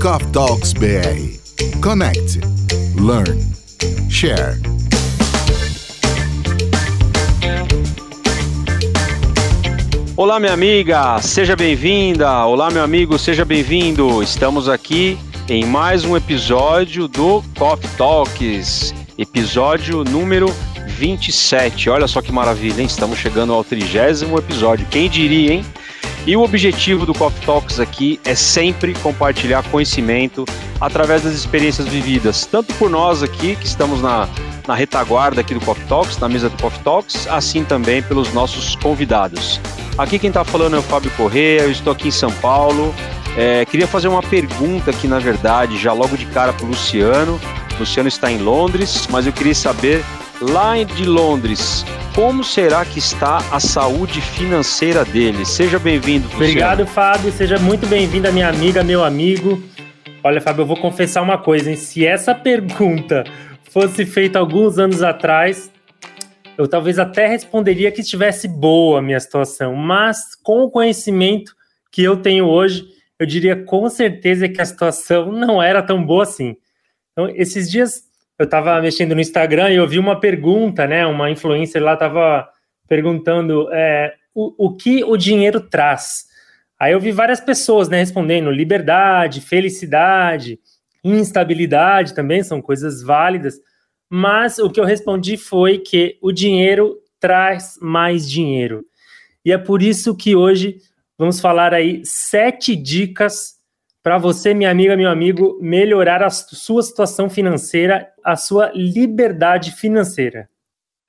Coffee Talks BR. Connect, learn, share. Olá, minha amiga, seja bem-vinda. Olá, meu amigo, seja bem-vindo. Estamos aqui em mais um episódio do Coffee Talks, episódio número 27. Olha só que maravilha, hein? Estamos chegando ao trigésimo episódio. Quem diria, hein? E o objetivo do Coffee Talks aqui é sempre compartilhar conhecimento através das experiências vividas, tanto por nós aqui, que estamos na, na retaguarda aqui do Coffee Talks, na mesa do Coffee Talks, assim também pelos nossos convidados. Aqui quem está falando é o Fábio Correia, eu estou aqui em São Paulo. É, queria fazer uma pergunta aqui, na verdade, já logo de cara para o Luciano. O Luciano está em Londres, mas eu queria saber, lá de Londres, como será que está a saúde financeira dele? Seja bem-vindo. Obrigado, Fábio. Seja muito bem-vindo, minha amiga, meu amigo. Olha, Fábio, eu vou confessar uma coisa, hein? Se essa pergunta fosse feita alguns anos atrás, eu talvez até responderia que estivesse boa a minha situação, mas com o conhecimento que eu tenho hoje, eu diria com certeza que a situação não era tão boa assim. Então, esses dias eu estava mexendo no Instagram e eu vi uma pergunta, né? Uma influencer lá estava perguntando é, o, o que o dinheiro traz. Aí eu vi várias pessoas né, respondendo liberdade, felicidade, instabilidade também, são coisas válidas. Mas o que eu respondi foi que o dinheiro traz mais dinheiro. E é por isso que hoje vamos falar aí sete dicas para você, minha amiga, meu amigo, melhorar a sua situação financeira, a sua liberdade financeira.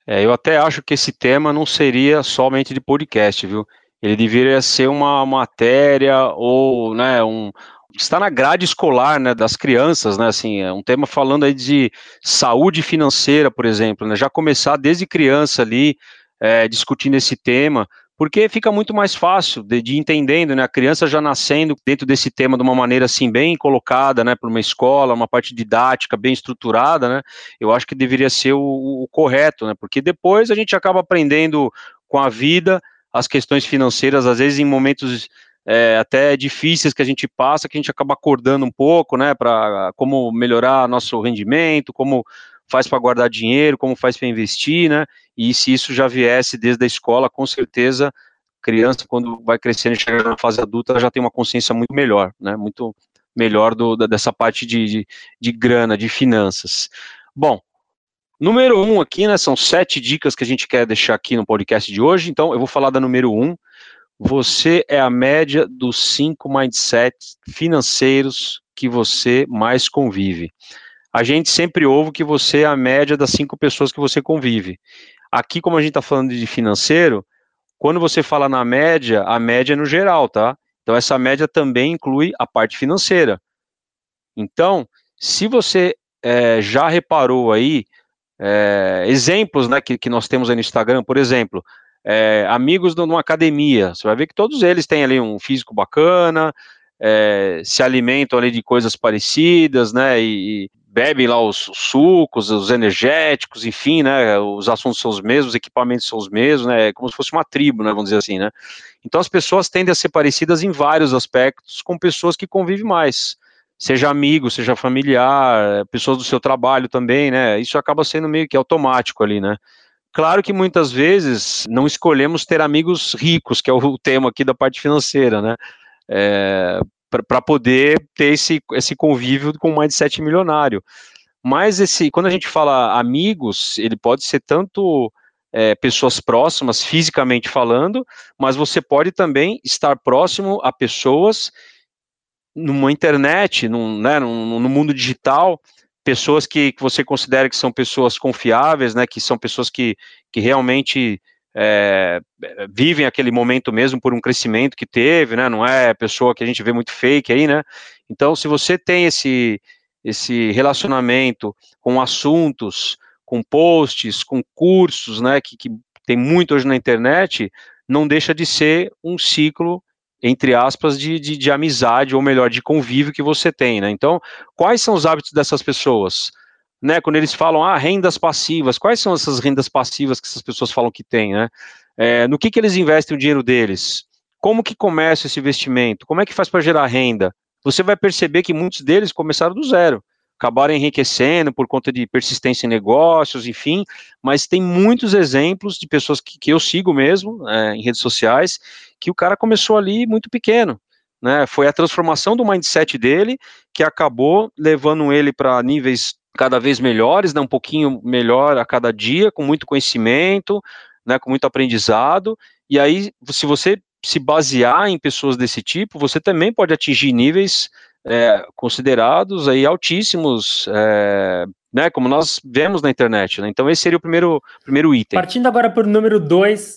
É, eu até acho que esse tema não seria somente de podcast, viu? Ele deveria ser uma matéria ou né, um, está na grade escolar, né, das crianças, né, assim, é um tema falando aí de saúde financeira, por exemplo, né, já começar desde criança ali, é, discutindo esse tema, porque fica muito mais fácil de, de entendendo, né, a criança já nascendo dentro desse tema de uma maneira, assim, bem colocada, né, para uma escola, uma parte didática bem estruturada, né, eu acho que deveria ser o, o correto, né, porque depois a gente acaba aprendendo com a vida as questões financeiras, às vezes em momentos é, até difíceis que a gente passa, que a gente acaba acordando um pouco, né, para como melhorar nosso rendimento, como faz para guardar dinheiro, como faz para investir, né, e se isso já viesse desde a escola, com certeza, criança, quando vai crescendo e chega na fase adulta, já tem uma consciência muito melhor, né, muito melhor do, dessa parte de, de, de grana, de finanças. Bom, número um aqui, né, são sete dicas que a gente quer deixar aqui no podcast de hoje, então eu vou falar da número um, você é a média dos cinco mindsets financeiros que você mais convive. A gente sempre ouve que você é a média das cinco pessoas que você convive. Aqui, como a gente está falando de financeiro, quando você fala na média, a média é no geral, tá? Então, essa média também inclui a parte financeira. Então, se você é, já reparou aí, é, exemplos né, que, que nós temos aí no Instagram, por exemplo, é, amigos de uma academia, você vai ver que todos eles têm ali um físico bacana, é, se alimentam ali de coisas parecidas, né, e, e bebem lá os, sucos, os energéticos, enfim, né, os assuntos são os mesmos, os equipamentos são os mesmos, né, é como se fosse uma tribo, né, vamos dizer assim, né. Então as pessoas tendem a ser parecidas em vários aspectos com pessoas que convivem mais, seja amigo, seja familiar, pessoas do seu trabalho também, né, isso acaba sendo meio que automático ali, né. Claro que muitas vezes não escolhemos ter amigos ricos, que é o tema aqui da parte financeira, né? É, para poder ter esse, esse convívio com um mindset milionário. Mas esse, quando a gente fala amigos, ele pode ser tanto é, pessoas próximas, fisicamente falando, mas você pode também estar próximo a pessoas numa internet, num, né, no, no mundo digital, pessoas que, que você considera que são pessoas confiáveis, né, que são pessoas que, que realmente é, vivem aquele momento mesmo por um crescimento que teve, né, não é pessoa que a gente vê muito fake aí, né, então se você tem esse, esse relacionamento com assuntos, com posts, com cursos, né, que, que tem muito hoje na internet, não deixa de ser um ciclo entre aspas, de, de, de, amizade, ou melhor, de convívio que você tem, né? Então, quais são os hábitos dessas pessoas? Né, quando eles falam, ah, rendas passivas, quais são essas rendas passivas que essas pessoas falam que têm, né? É, no que, que eles investem o dinheiro deles? Como que começa esse investimento? Como é que faz para gerar renda? você vai perceber que muitos deles começaram do zero acabaram enriquecendo por conta de persistência em negócios, enfim, mas tem muitos exemplos de pessoas que, que eu sigo mesmo é, em redes sociais, que o cara começou ali muito pequeno, né, foi a transformação do mindset dele que acabou levando ele para níveis cada vez melhores, né, um pouquinho melhor a cada dia, com muito conhecimento, né, com muito aprendizado, e aí, se você se basear em pessoas desse tipo, você também pode atingir níveis é, considerados aí altíssimos, é, né, como nós vemos na internet. Né? Então esse seria o primeiro, primeiro item. Partindo agora para o número dois,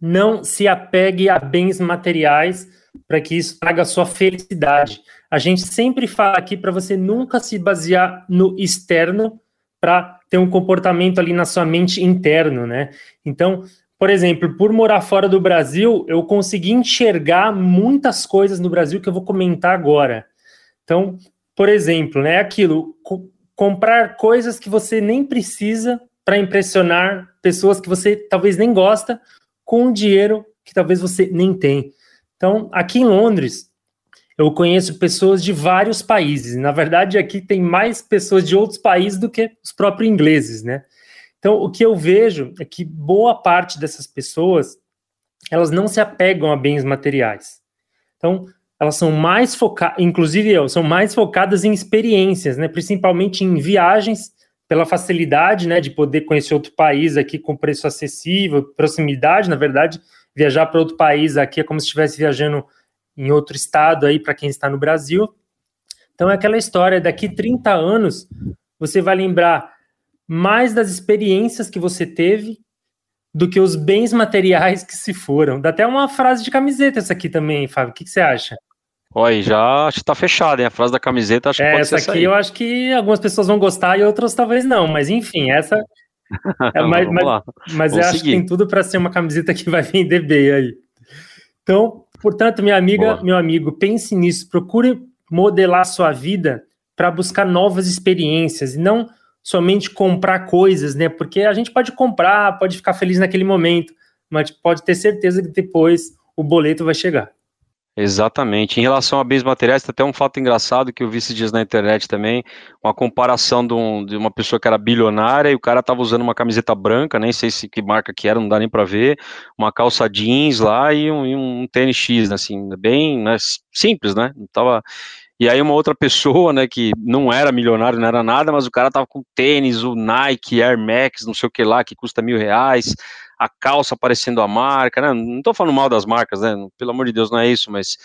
não se apegue a bens materiais para que isso traga sua felicidade. A gente sempre fala aqui para você nunca se basear no externo para ter um comportamento ali na sua mente interno, né? Então, por exemplo, por morar fora do Brasil, eu consegui enxergar muitas coisas no Brasil que eu vou comentar agora. Então, por exemplo, né, aquilo, co comprar coisas que você nem precisa para impressionar pessoas que você talvez nem gosta com dinheiro que talvez você nem tem. Então, aqui em Londres, eu conheço pessoas de vários países. Na verdade, aqui tem mais pessoas de outros países do que os próprios ingleses, né? Então, o que eu vejo é que boa parte dessas pessoas, elas não se apegam a bens materiais. Então, elas são mais focadas, inclusive eu, são mais focadas em experiências, né? Principalmente em viagens, pela facilidade, né, de poder conhecer outro país aqui com preço acessível, proximidade, na verdade, viajar para outro país aqui é como se estivesse viajando em outro estado aí para quem está no Brasil. Então é aquela história, daqui 30 anos você vai lembrar mais das experiências que você teve do que os bens materiais que se foram. Dá até uma frase de camiseta essa aqui também, Fábio. O que, que você acha? Olha, já acho que tá fechado, hein? A frase da camiseta acho que é, pode essa aqui eu acho que algumas pessoas vão gostar e outras talvez não, mas enfim, essa. É, mas mas, mas eu acho que tem tudo para ser uma camiseta que vai vender bem aí. Então, portanto, minha amiga, Boa. meu amigo, pense nisso, procure modelar sua vida para buscar novas experiências e não somente comprar coisas, né? Porque a gente pode comprar, pode ficar feliz naquele momento, mas pode ter certeza que depois o boleto vai chegar. Exatamente. Em relação a bens materiais, tem até um fato engraçado que eu vi esses dias na internet também, uma comparação de, um, de uma pessoa que era bilionária e o cara estava usando uma camiseta branca, nem sei se que marca que era, não dá nem para ver, uma calça jeans lá e um, e um tênis X, né, assim, bem né, simples, né? Tava... E aí uma outra pessoa, né, que não era milionário, não era nada, mas o cara tava com tênis, o Nike, Air Max, não sei o que lá, que custa mil reais, a calça aparecendo a marca, né? Não estou falando mal das marcas, né? Pelo amor de Deus, não é isso, mas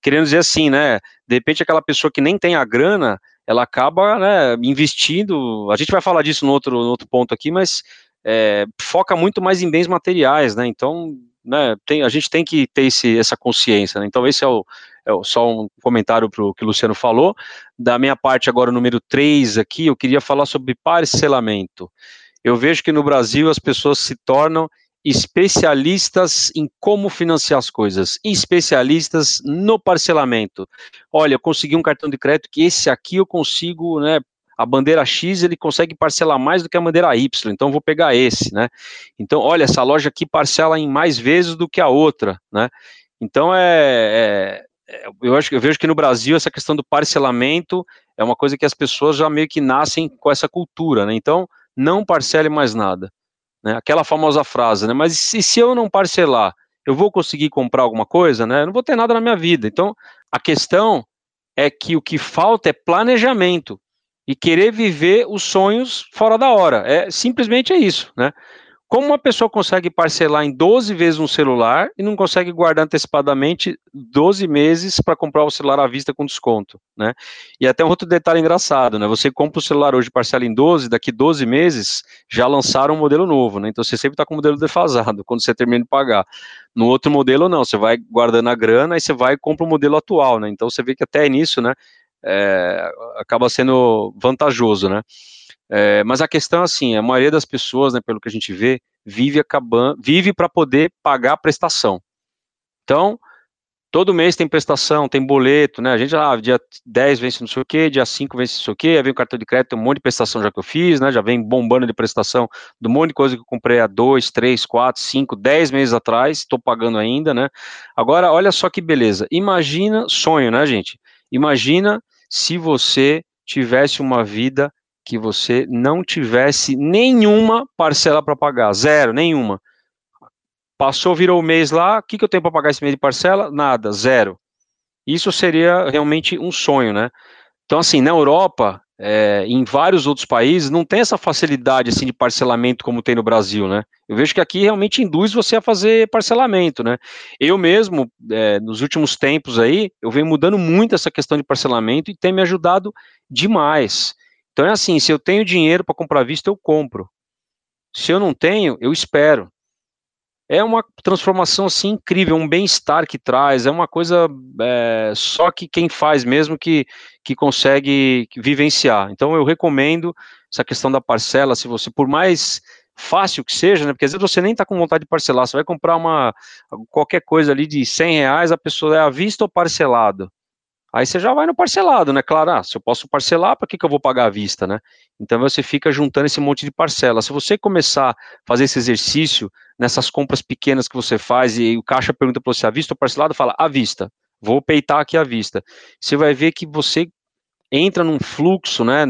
querendo dizer assim, né? De repente aquela pessoa que nem tem a grana, ela acaba né, investindo. A gente vai falar disso no outro, no outro ponto aqui, mas é, foca muito mais em bens materiais, né? Então, né, tem, a gente tem que ter esse, essa consciência. Né? Então, esse é, o, é só um comentário para o que o Luciano falou. Da minha parte, agora, número 3 aqui, eu queria falar sobre parcelamento. Eu vejo que no Brasil as pessoas se tornam especialistas em como financiar as coisas, especialistas no parcelamento. Olha, eu consegui um cartão de crédito que esse aqui eu consigo, né? A bandeira X ele consegue parcelar mais do que a bandeira Y, então vou pegar esse, né? Então, olha, essa loja aqui parcela em mais vezes do que a outra, né? Então é, é, é eu acho eu vejo que no Brasil essa questão do parcelamento é uma coisa que as pessoas já meio que nascem com essa cultura, né? Então não parcele mais nada. Né? Aquela famosa frase, né? Mas se, se eu não parcelar, eu vou conseguir comprar alguma coisa, né? Eu não vou ter nada na minha vida. Então, a questão é que o que falta é planejamento e querer viver os sonhos fora da hora. É simplesmente é isso, né? Como uma pessoa consegue parcelar em 12 vezes um celular e não consegue guardar antecipadamente 12 meses para comprar o celular à vista com desconto, né? E até um outro detalhe engraçado, né? Você compra o celular hoje parcela em 12, daqui 12 meses já lançaram um modelo novo, né? Então você sempre está com o modelo defasado quando você termina de pagar. No outro modelo não, você vai guardando a grana e você vai e compra o modelo atual, né? Então você vê que até nisso, né? É, acaba sendo vantajoso, né? É, mas a questão é assim, a maioria das pessoas, né, pelo que a gente vê, vive acabando, vive para poder pagar a prestação. Então, todo mês tem prestação, tem boleto, né? A gente, ah, dia 10 vence não sei o quê, dia 5 vence não sei o quê, aí vem o cartão de crédito, tem um monte de prestação já que eu fiz, né? Já vem bombando de prestação do monte de coisa que eu comprei há 2, 3, 4, 5, 10 meses atrás, estou pagando ainda, né? Agora, olha só que beleza. Imagina, sonho, né, gente? Imagina se você tivesse uma vida que você não tivesse nenhuma parcela para pagar, zero, nenhuma. Passou, virou o mês lá, o que, que eu tenho para pagar esse mês de parcela? Nada, zero. Isso seria realmente um sonho, né? Então, assim, na Europa, é, em vários outros países, não tem essa facilidade assim de parcelamento como tem no Brasil, né? Eu vejo que aqui realmente induz você a fazer parcelamento, né? Eu mesmo, é, nos últimos tempos aí, eu venho mudando muito essa questão de parcelamento e tem me ajudado demais. Então é assim, se eu tenho dinheiro para comprar vista, eu compro. Se eu não tenho, eu espero é uma transformação assim incrível, um bem-estar que traz, é uma coisa é, só que quem faz mesmo que, que consegue vivenciar. Então eu recomendo essa questão da parcela, se você, por mais fácil que seja, né, porque às vezes você nem está com vontade de parcelar, você vai comprar uma qualquer coisa ali de 100 reais, a pessoa é à vista ou parcelado. Aí você já vai no parcelado, né? Claro, ah, se eu posso parcelar, para que, que eu vou pagar à vista, né? Então você fica juntando esse monte de parcela. Se você começar a fazer esse exercício nessas compras pequenas que você faz e o caixa pergunta para você à vista ou parcelado, fala à vista. Vou peitar aqui à vista. Você vai ver que você entra num fluxo, né,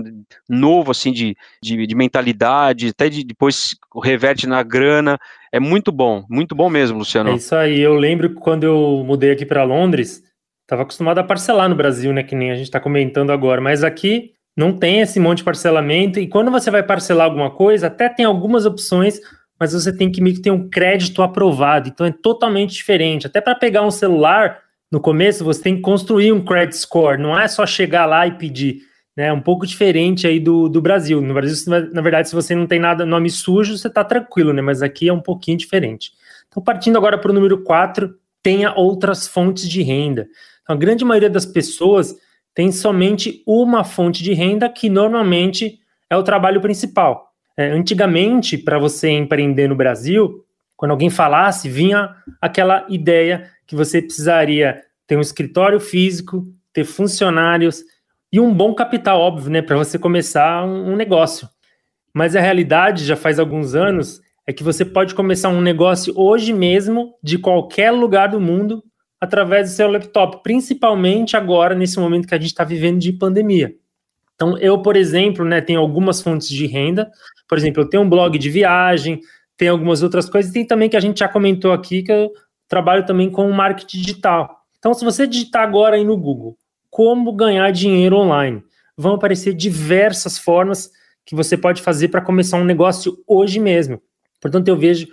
novo, assim, de, de, de mentalidade, até de, depois reverte na grana, é muito bom, muito bom mesmo, Luciano. É isso aí, eu lembro quando eu mudei aqui para Londres, Estava acostumado a parcelar no Brasil, né? Que nem a gente está comentando agora. Mas aqui não tem esse monte de parcelamento. E quando você vai parcelar alguma coisa, até tem algumas opções, mas você tem que meio que ter um crédito aprovado. Então é totalmente diferente. Até para pegar um celular, no começo você tem que construir um credit score. Não é só chegar lá e pedir. Né, um pouco diferente aí do, do Brasil. No Brasil, na verdade, se você não tem nada nome sujo, você está tranquilo, né? Mas aqui é um pouquinho diferente. Então, partindo agora para o número 4, tenha outras fontes de renda. Então, a grande maioria das pessoas tem somente uma fonte de renda, que normalmente é o trabalho principal. É, antigamente, para você empreender no Brasil, quando alguém falasse, vinha aquela ideia que você precisaria ter um escritório físico, ter funcionários e um bom capital, óbvio, né, para você começar um, um negócio. Mas a realidade, já faz alguns anos, é que você pode começar um negócio hoje mesmo, de qualquer lugar do mundo, através do seu laptop, principalmente agora, nesse momento que a gente está vivendo de pandemia. Então, eu, por exemplo, né, tenho algumas fontes de renda. Por exemplo, eu tenho um blog de viagem, tem algumas outras coisas, e tem também que a gente já comentou aqui, que eu trabalho também com marketing digital. Então, se você digitar agora aí no Google, como ganhar dinheiro online, vão aparecer diversas formas que você pode fazer para começar um negócio hoje mesmo. Portanto, eu vejo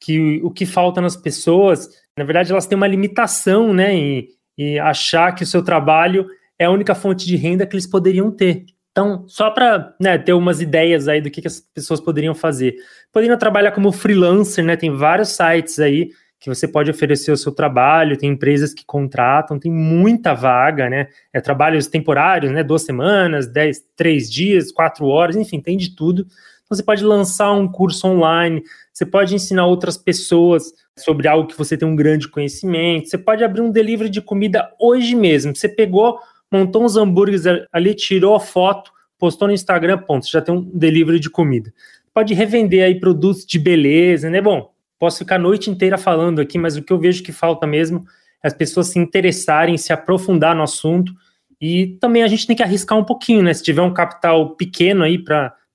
que o que falta nas pessoas, na verdade, elas têm uma limitação, né, em, em achar que o seu trabalho é a única fonte de renda que eles poderiam ter. Então, só para né, ter umas ideias aí do que, que, as pessoas poderiam fazer. Poderiam trabalhar como freelancer, né? Tem vários sites aí que você pode oferecer o seu trabalho, tem empresas que contratam, tem muita vaga, né? É trabalhos temporários, né? Duas semanas, dez, três dias, quatro horas, enfim, tem de tudo. Você pode lançar um curso online, você pode ensinar outras pessoas sobre algo que você tem um grande conhecimento, você pode abrir um delivery de comida hoje mesmo. Você pegou, montou uns hambúrgueres ali, tirou a foto, postou no Instagram, ponto, você já tem um delivery de comida. Pode revender aí produtos de beleza, né? Bom, posso ficar a noite inteira falando aqui, mas o que eu vejo que falta mesmo é as pessoas se interessarem, se aprofundar no assunto. E também a gente tem que arriscar um pouquinho, né? Se tiver um capital pequeno aí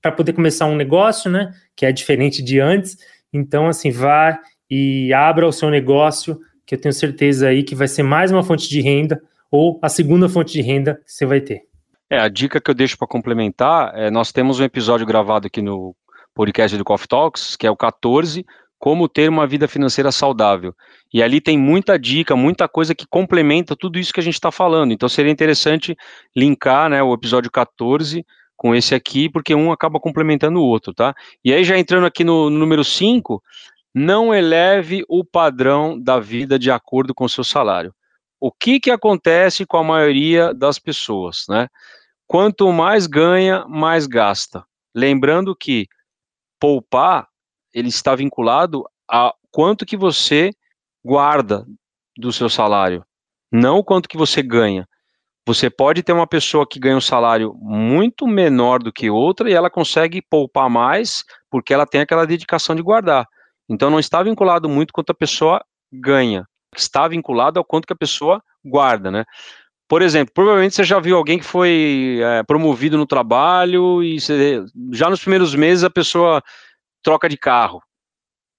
para poder começar um negócio, né? Que é diferente de antes, então, assim, vá e abra o seu negócio, que eu tenho certeza aí que vai ser mais uma fonte de renda ou a segunda fonte de renda que você vai ter. É, a dica que eu deixo para complementar é nós temos um episódio gravado aqui no podcast do Coffee Talks, que é o 14, como ter uma vida financeira saudável. E ali tem muita dica, muita coisa que complementa tudo isso que a gente está falando. Então seria interessante linkar né, o episódio 14 com esse aqui, porque um acaba complementando o outro, tá? E aí, já entrando aqui no, no número 5, não eleve o padrão da vida de acordo com o seu salário. O que, que acontece com a maioria das pessoas, né? Quanto mais ganha, mais gasta. Lembrando que poupar, ele está vinculado a quanto que você guarda do seu salário, não o quanto que você ganha. Você pode ter uma pessoa que ganha um salário muito menor do que outra e ela consegue poupar mais porque ela tem aquela dedicação de guardar. Então não está vinculado muito quanto a pessoa ganha, está vinculado ao quanto que a pessoa guarda, né? Por exemplo, provavelmente você já viu alguém que foi é, promovido no trabalho e você, já nos primeiros meses a pessoa troca de carro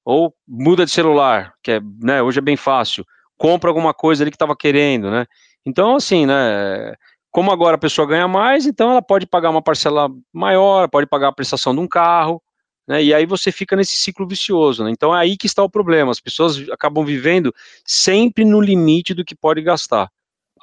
ou muda de celular, que é, né, hoje é bem fácil, compra alguma coisa ali que estava querendo, né? Então, assim, né, como agora a pessoa ganha mais, então ela pode pagar uma parcela maior, pode pagar a prestação de um carro, né, e aí você fica nesse ciclo vicioso, né? Então é aí que está o problema, as pessoas acabam vivendo sempre no limite do que pode gastar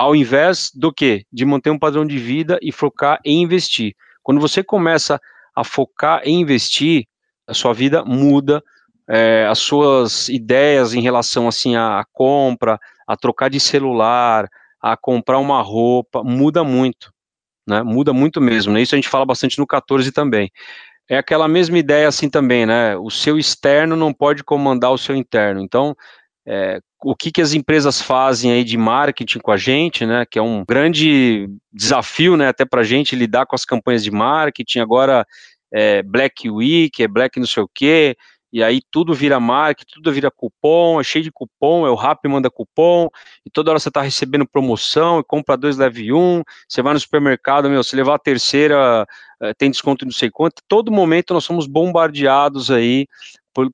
ao invés do que? De manter um padrão de vida e focar em investir. Quando você começa a focar em investir, a sua vida muda, é, as suas ideias em relação assim à compra, a trocar de celular, a comprar uma roupa, muda muito, né? Muda muito mesmo, né? Isso a gente fala bastante no 14 também. É aquela mesma ideia assim também, né? O seu externo não pode comandar o seu interno. Então, é, o que, que as empresas fazem aí de marketing com a gente, né? Que é um grande desafio, né? Até para a gente lidar com as campanhas de marketing. Agora é Black Week, é Black não sei o quê, e aí tudo vira marketing, tudo vira cupom, é cheio de cupom, é o Rap manda cupom, e toda hora você está recebendo promoção, e compra dois, leve um, você vai no supermercado, meu, se levar a terceira, é, tem desconto não sei quanto, todo momento nós somos bombardeados aí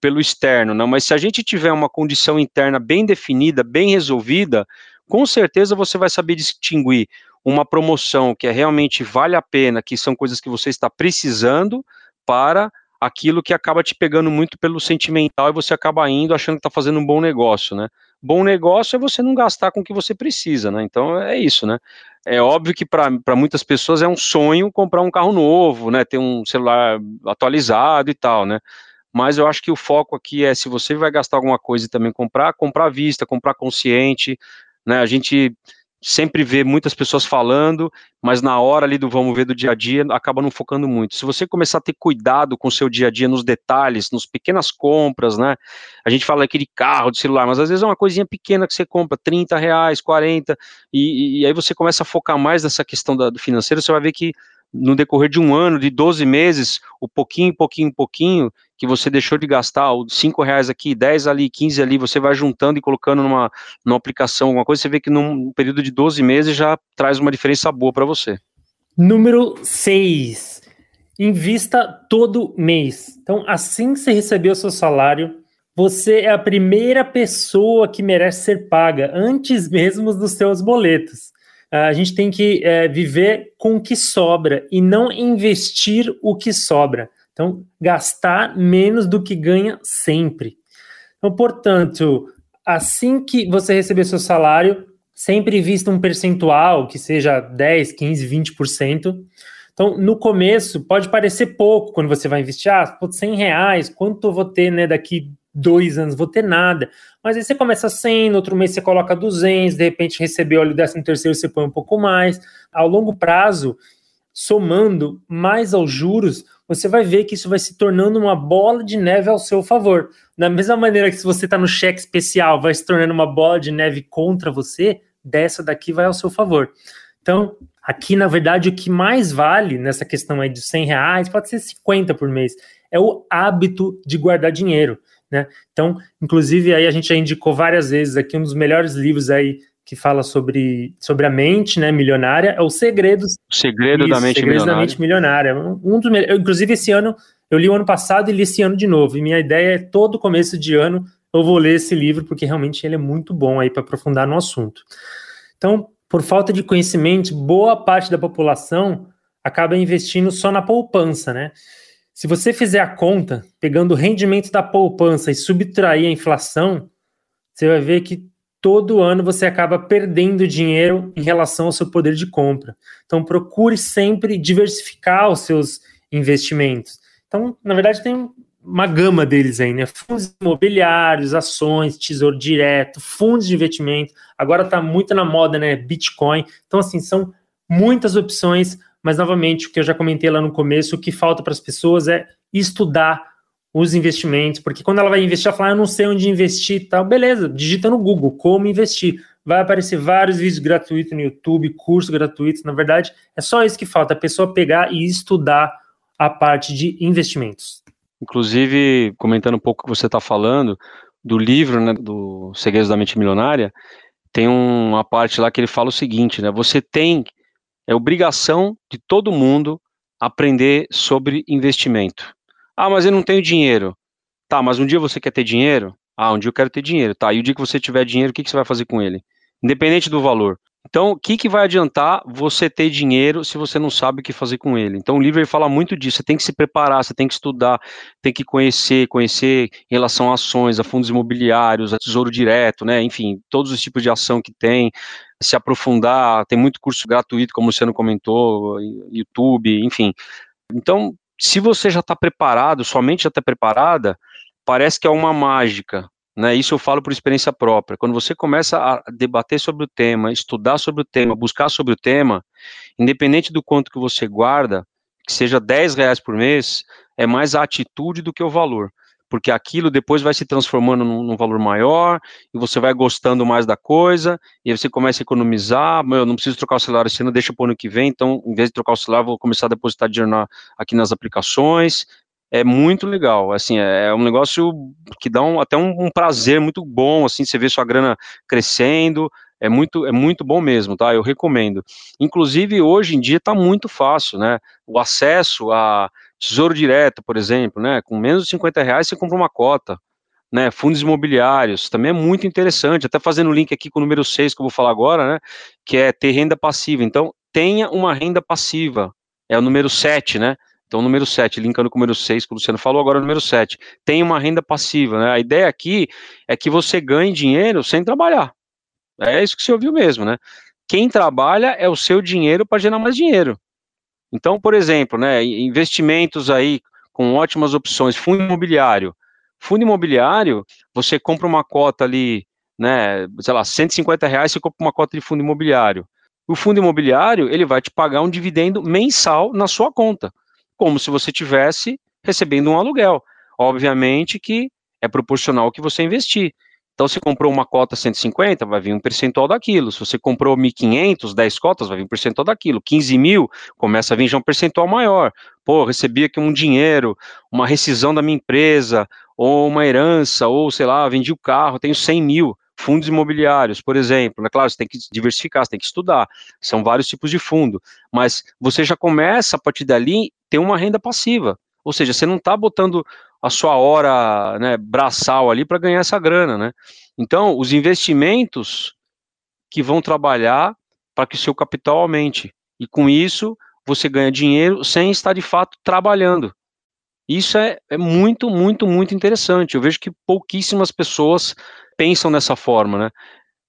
pelo externo, né? mas se a gente tiver uma condição interna bem definida, bem resolvida, com certeza você vai saber distinguir uma promoção que é realmente vale a pena, que são coisas que você está precisando, para aquilo que acaba te pegando muito pelo sentimental e você acaba indo achando que está fazendo um bom negócio, né? Bom negócio é você não gastar com o que você precisa, né? Então é isso, né? É óbvio que para muitas pessoas é um sonho comprar um carro novo, né? Ter um celular atualizado e tal, né? mas eu acho que o foco aqui é se você vai gastar alguma coisa e também comprar, comprar à vista, comprar consciente, né? A gente sempre vê muitas pessoas falando, mas na hora ali do vamos ver do dia a dia, acaba não focando muito. Se você começar a ter cuidado com o seu dia a dia, nos detalhes, nas pequenas compras, né? A gente fala aqui de carro, de celular, mas às vezes é uma coisinha pequena que você compra, 30 reais, 40, e, e aí você começa a focar mais nessa questão da, do financeiro, você vai ver que no decorrer de um ano, de 12 meses, o pouquinho, pouquinho, pouquinho que você deixou de gastar, os 5 reais aqui, 10 ali, 15 ali, você vai juntando e colocando numa, numa aplicação, alguma coisa, você vê que num período de 12 meses já traz uma diferença boa para você. Número 6. Invista todo mês. Então, assim que você receber o seu salário, você é a primeira pessoa que merece ser paga, antes mesmo dos seus boletos a gente tem que é, viver com o que sobra e não investir o que sobra. Então, gastar menos do que ganha sempre. Então, portanto, assim que você receber seu salário, sempre vista um percentual que seja 10, 15, 20%. Então, no começo, pode parecer pouco quando você vai investir, ah, pô, 100 reais, quanto eu vou ter né, daqui dois anos, vou ter nada. Mas aí você começa 100, no outro mês você coloca 200, de repente recebeu ali o décimo terceiro, você põe um pouco mais. Ao longo prazo, somando mais aos juros, você vai ver que isso vai se tornando uma bola de neve ao seu favor. Da mesma maneira que se você está no cheque especial, vai se tornando uma bola de neve contra você, dessa daqui vai ao seu favor. Então, aqui, na verdade, o que mais vale nessa questão aí de 100 reais, pode ser 50 por mês, é o hábito de guardar dinheiro. Né? Então, inclusive, aí a gente já indicou várias vezes aqui um dos melhores livros aí que fala sobre, sobre a mente né, milionária, é o Segredos. O Segredo Isso, da Mente Segredos Milionária. da Mente Milionária. Um dos, inclusive, esse ano, eu li o ano passado e li esse ano de novo. E minha ideia é todo começo de ano eu vou ler esse livro, porque realmente ele é muito bom aí para aprofundar no assunto. Então, por falta de conhecimento, boa parte da população acaba investindo só na poupança, né? Se você fizer a conta, pegando o rendimento da poupança e subtrair a inflação, você vai ver que todo ano você acaba perdendo dinheiro em relação ao seu poder de compra. Então, procure sempre diversificar os seus investimentos. Então, na verdade, tem uma gama deles aí, né? Fundos imobiliários, ações, tesouro direto, fundos de investimento. Agora está muito na moda, né? Bitcoin. Então, assim, são muitas opções mas novamente, o que eu já comentei lá no começo, o que falta para as pessoas é estudar os investimentos, porque quando ela vai investir, ela fala, ah, eu não sei onde investir e tal, beleza, digita no Google como investir. Vai aparecer vários vídeos gratuitos no YouTube, cursos gratuitos, na verdade, é só isso que falta, a pessoa pegar e estudar a parte de investimentos. Inclusive, comentando um pouco o que você está falando, do livro, né, do Segredos da Mente Milionária, tem uma parte lá que ele fala o seguinte, né? Você tem é obrigação de todo mundo aprender sobre investimento. Ah, mas eu não tenho dinheiro. Tá, mas um dia você quer ter dinheiro? Ah, um dia eu quero ter dinheiro. Tá, e o dia que você tiver dinheiro, o que, que você vai fazer com ele? Independente do valor. Então, o que, que vai adiantar você ter dinheiro se você não sabe o que fazer com ele? Então, o livro fala muito disso. Você tem que se preparar, você tem que estudar, tem que conhecer, conhecer em relação a ações, a fundos imobiliários, a tesouro direto, né? Enfim, todos os tipos de ação que tem, se aprofundar. Tem muito curso gratuito, como você não comentou, YouTube, enfim. Então, se você já está preparado, sua mente já está preparada, parece que é uma mágica, né? Isso eu falo por experiência própria. Quando você começa a debater sobre o tema, estudar sobre o tema, buscar sobre o tema, independente do quanto que você guarda, que seja 10 reais por mês, é mais a atitude do que o valor. Porque aquilo depois vai se transformando num, num valor maior, e você vai gostando mais da coisa, e aí você começa a economizar. Meu, eu não preciso trocar o celular esse ano, deixa para o ano que vem, então, em vez de trocar o celular, vou começar a depositar dinheiro na, aqui nas aplicações, é muito legal, assim, é, é um negócio que dá um, até um, um, prazer muito bom, assim, você vê sua grana crescendo, é muito, é muito bom mesmo, tá, eu recomendo. Inclusive, hoje em dia está muito fácil, né, o acesso a tesouro direto, por exemplo, né, com menos de 50 reais você compra uma cota, né, fundos imobiliários, também é muito interessante, até fazendo link aqui com o número 6 que eu vou falar agora, né, que é ter renda passiva, então, tenha uma renda passiva, é o número 7, né, então, número 7, linkando com o número 6, que o Luciano falou, agora o número 7. Tem uma renda passiva, né? A ideia aqui é que você ganhe dinheiro sem trabalhar. É isso que você ouviu mesmo, né? Quem trabalha é o seu dinheiro para gerar mais dinheiro. Então, por exemplo, né, investimentos aí com ótimas opções, fundo imobiliário. Fundo imobiliário, você compra uma cota ali, né, sei lá, 150 reais, você compra uma cota de fundo imobiliário. O fundo imobiliário, ele vai te pagar um dividendo mensal na sua conta como se você tivesse recebendo um aluguel. Obviamente que é proporcional ao que você investir. Então, se comprou uma cota 150, vai vir um percentual daquilo. Se você comprou 1.500, 10 cotas, vai vir um percentual daquilo. 15 mil, começa a vir já um percentual maior. Pô, recebi aqui um dinheiro, uma rescisão da minha empresa, ou uma herança, ou sei lá, vendi o carro, tenho 100 mil fundos imobiliários, por exemplo, é claro, você tem que diversificar, você tem que estudar, são vários tipos de fundo, mas você já começa a partir dali ter uma renda passiva, ou seja, você não está botando a sua hora né, braçal ali para ganhar essa grana, né? Então, os investimentos que vão trabalhar para que o seu capital aumente, e com isso você ganha dinheiro sem estar de fato trabalhando. Isso é, é muito, muito, muito interessante. Eu vejo que pouquíssimas pessoas pensam nessa forma, né?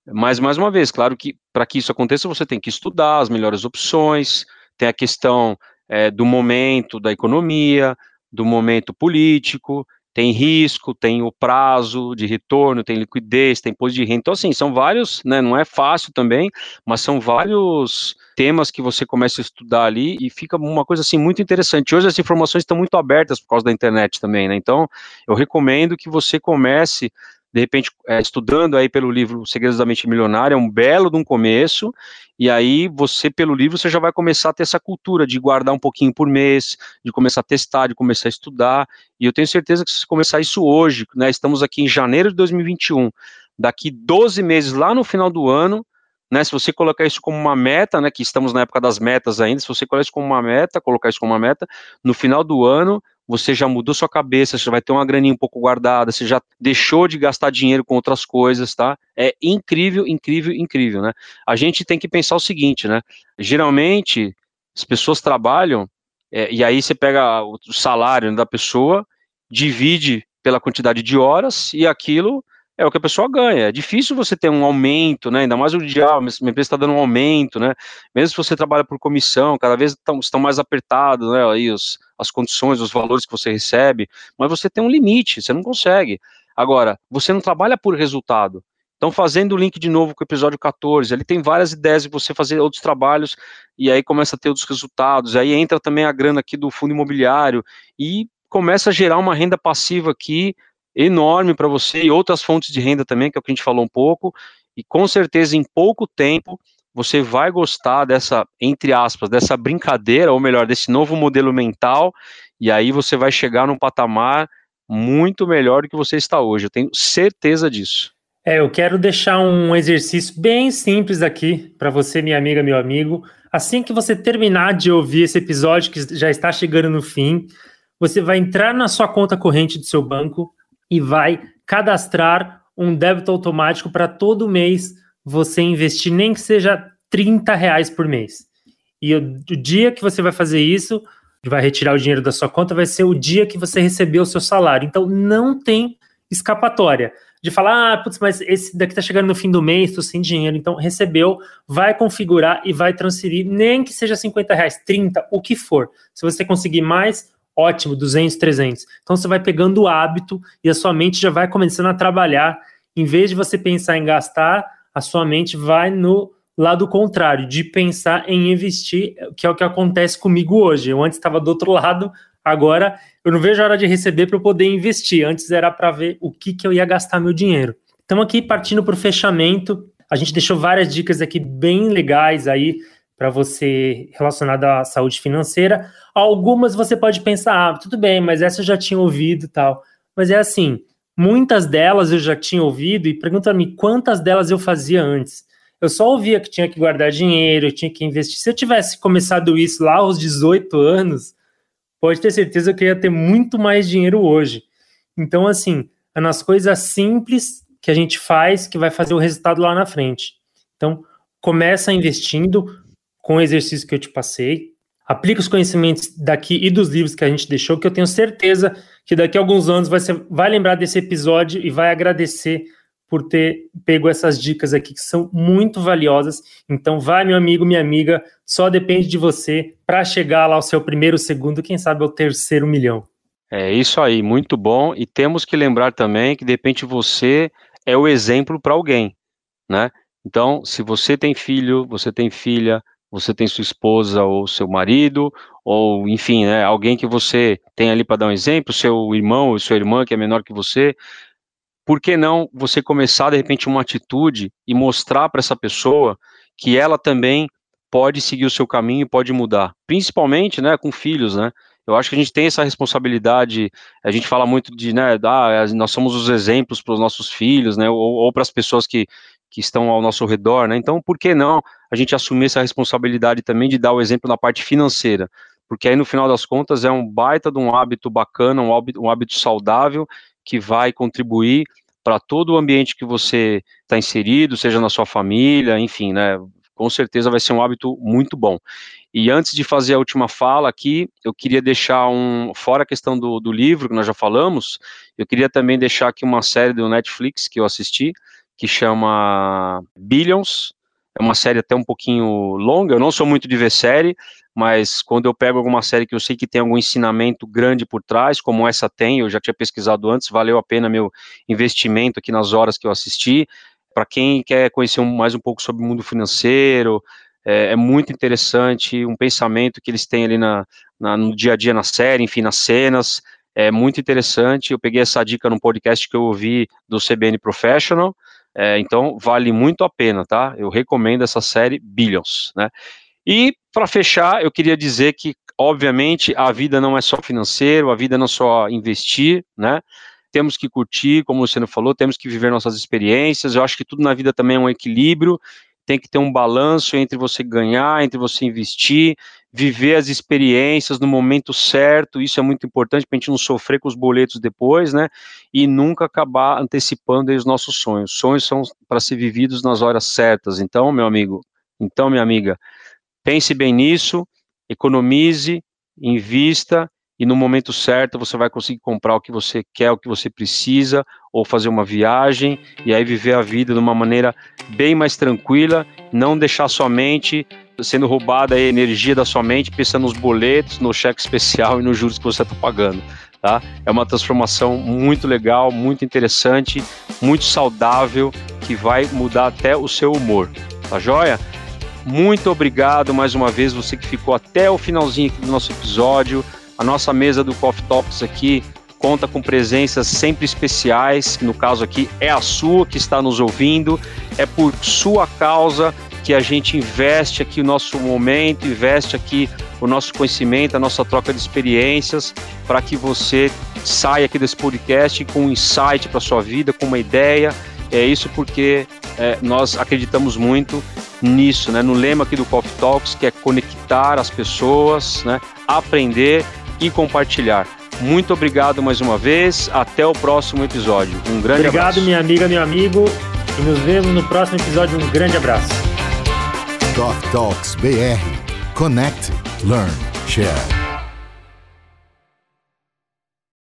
Mas, mais uma vez, claro que para que isso aconteça, você tem que estudar as melhores opções, tem a questão é, do momento da economia, do momento político, tem risco, tem o prazo de retorno, tem liquidez, tem imposto de renda. Então, assim, são vários, né? Não é fácil também, mas são vários temas que você começa a estudar ali e fica uma coisa assim muito interessante. Hoje as informações estão muito abertas por causa da internet também, né? Então, eu recomendo que você comece de repente, é, estudando aí pelo livro Segredos da Mente Milionária, é um belo de um começo, e aí você, pelo livro, você já vai começar a ter essa cultura de guardar um pouquinho por mês, de começar a testar, de começar a estudar, e eu tenho certeza que se começar isso hoje, né, estamos aqui em janeiro de 2021, daqui 12 meses, lá no final do ano, né, se você colocar isso como uma meta, né, que estamos na época das metas ainda, se você colocar isso como uma meta, colocar isso como uma meta, no final do ano, você já mudou sua cabeça, você vai ter uma graninha um pouco guardada, você já deixou de gastar dinheiro com outras coisas, tá? É incrível, incrível, incrível, né? A gente tem que pensar o seguinte, né? Geralmente, as pessoas trabalham, é, e aí você pega o salário da pessoa, divide pela quantidade de horas, e aquilo é o que a pessoa ganha. É difícil você ter um aumento, né? Ainda mais o dia, ah, minha empresa está dando um aumento, né? Mesmo se você trabalha por comissão, cada vez estão, estão mais apertados, né? Aí os, as condições, os valores que você recebe, mas você tem um limite, você não consegue. Agora, você não trabalha por resultado. Então, fazendo o link de novo com o episódio 14, ali tem várias ideias de você fazer outros trabalhos e aí começa a ter outros resultados. Aí entra também a grana aqui do fundo imobiliário e começa a gerar uma renda passiva aqui enorme para você e outras fontes de renda também, que é o que a gente falou um pouco, e com certeza em pouco tempo você vai gostar dessa, entre aspas, dessa brincadeira, ou melhor, desse novo modelo mental, e aí você vai chegar num patamar muito melhor do que você está hoje, eu tenho certeza disso. É, eu quero deixar um exercício bem simples aqui para você, minha amiga, meu amigo. Assim que você terminar de ouvir esse episódio, que já está chegando no fim, você vai entrar na sua conta corrente do seu banco e vai cadastrar um débito automático para todo mês você investir, nem que seja 30 reais por mês. E o, o dia que você vai fazer isso, vai retirar o dinheiro da sua conta, vai ser o dia que você recebeu o seu salário. Então não tem escapatória de falar, ah, putz, mas esse daqui tá chegando no fim do mês, tô sem dinheiro. Então recebeu, vai configurar e vai transferir, nem que seja 50 reais, 30, o que for. Se você conseguir mais, ótimo, 200, 300. Então você vai pegando o hábito e a sua mente já vai começando a trabalhar. Em vez de você pensar em gastar, a sua mente vai no lado contrário, de pensar em investir, que é o que acontece comigo hoje. Eu antes estava do outro lado, agora eu não vejo a hora de receber para eu poder investir. Antes era para ver o que, que eu ia gastar meu dinheiro. Estamos aqui partindo para o fechamento. A gente deixou várias dicas aqui bem legais aí para você relacionada à saúde financeira. Algumas você pode pensar, ah, tudo bem, mas essa eu já tinha ouvido e tal. Mas é assim, muitas delas eu já tinha ouvido e pergunta-me quantas delas eu fazia antes. Eu só ouvia que tinha que guardar dinheiro, tinha que investir. Se eu tivesse começado isso lá aos 18 anos, pode ter certeza que eu ia ter muito mais dinheiro hoje. Então, assim, é nas coisas simples que a gente faz que vai fazer o resultado lá na frente. Então, começa investindo com o exercício que eu te passei, aplica os conhecimentos daqui e dos livros que a gente deixou, que eu tenho certeza que daqui a alguns anos você vai lembrar desse episódio e vai agradecer por ter pego essas dicas aqui que são muito valiosas. Então, vai, meu amigo, minha amiga, só depende de você para chegar lá ao seu primeiro, segundo, quem sabe ao terceiro milhão. É isso aí, muito bom. E temos que lembrar também que de repente você é o exemplo para alguém, né? Então, se você tem filho, você tem filha, você tem sua esposa ou seu marido, ou enfim, né, alguém que você tem ali para dar um exemplo, seu irmão ou sua irmã que é menor que você, por que não você começar de repente uma atitude e mostrar para essa pessoa que ela também pode seguir o seu caminho e pode mudar, principalmente, né, com filhos, né? Eu acho que a gente tem essa responsabilidade. A gente fala muito de, né, ah, nós somos os exemplos para os nossos filhos, né, ou, ou para as pessoas que, que estão ao nosso redor, né? Então, por que não a gente assumir essa responsabilidade também de dar o exemplo na parte financeira? Porque aí, no final das contas, é um baita de um hábito bacana, um hábito, um hábito saudável que vai contribuir para todo o ambiente que você está inserido, seja na sua família, enfim, né? Com certeza vai ser um hábito muito bom. E antes de fazer a última fala aqui, eu queria deixar um, fora a questão do, do livro que nós já falamos, eu queria também deixar aqui uma série do Netflix que eu assisti, que chama Billions, é uma série até um pouquinho longa, eu não sou muito de ver série, mas quando eu pego alguma série que eu sei que tem algum ensinamento grande por trás, como essa tem, eu já tinha pesquisado antes, valeu a pena meu investimento aqui nas horas que eu assisti. Para quem quer conhecer mais um pouco sobre o mundo financeiro, é, é, muito interessante um pensamento que eles têm ali na, na, no dia a dia na série, enfim, nas cenas, é muito interessante. Eu peguei essa dica num podcast que eu ouvi do CBN Professional, é, então vale muito a pena, tá? Eu recomendo essa série Billions, né? E para fechar, eu queria dizer que, obviamente, a vida não é só financeiro, a vida não é só investir, né? Temos que curtir, como você falou, temos que viver nossas experiências. Eu acho que tudo na vida também é um equilíbrio. Tem que ter um balanço entre você ganhar, entre você investir, viver as experiências no momento certo. Isso é muito importante para a gente não sofrer com os boletos depois, né? E nunca acabar antecipando os nossos sonhos. Sonhos são para ser vividos nas horas certas. Então, meu amigo, então, minha amiga, Pense bem nisso, economize, invista e no momento certo você vai conseguir comprar o que você quer, o que você precisa, ou fazer uma viagem e aí viver a vida de uma maneira bem mais tranquila, não deixar sua mente sendo roubada a energia da sua mente, pensando nos boletos, no cheque especial e nos juros que você está pagando. Tá? É uma transformação muito legal, muito interessante, muito saudável, que vai mudar até o seu humor. Tá joia? Muito obrigado mais uma vez, você que ficou até o finalzinho do nosso episódio. A nossa mesa do Coffee Talks aqui conta com presenças sempre especiais, que no caso aqui é a sua que está nos ouvindo. É por sua causa que a gente investe aqui o nosso momento, investe aqui o nosso conhecimento, a nossa troca de experiências, para que você saia aqui desse podcast com um insight para sua vida, com uma ideia É isso porque é, nós acreditamos muito nisso, né? No lema aqui do Coffee Talks, que é conectar as pessoas, né? Aprender e compartilhar. Muito obrigado mais uma vez. Até o próximo episódio. Um grande obrigado, abraço. Obrigado, minha amiga, meu amigo. E nos vemos no próximo episódio. Um grande abraço. Coffee Talks BR. Connect, Learn, Share.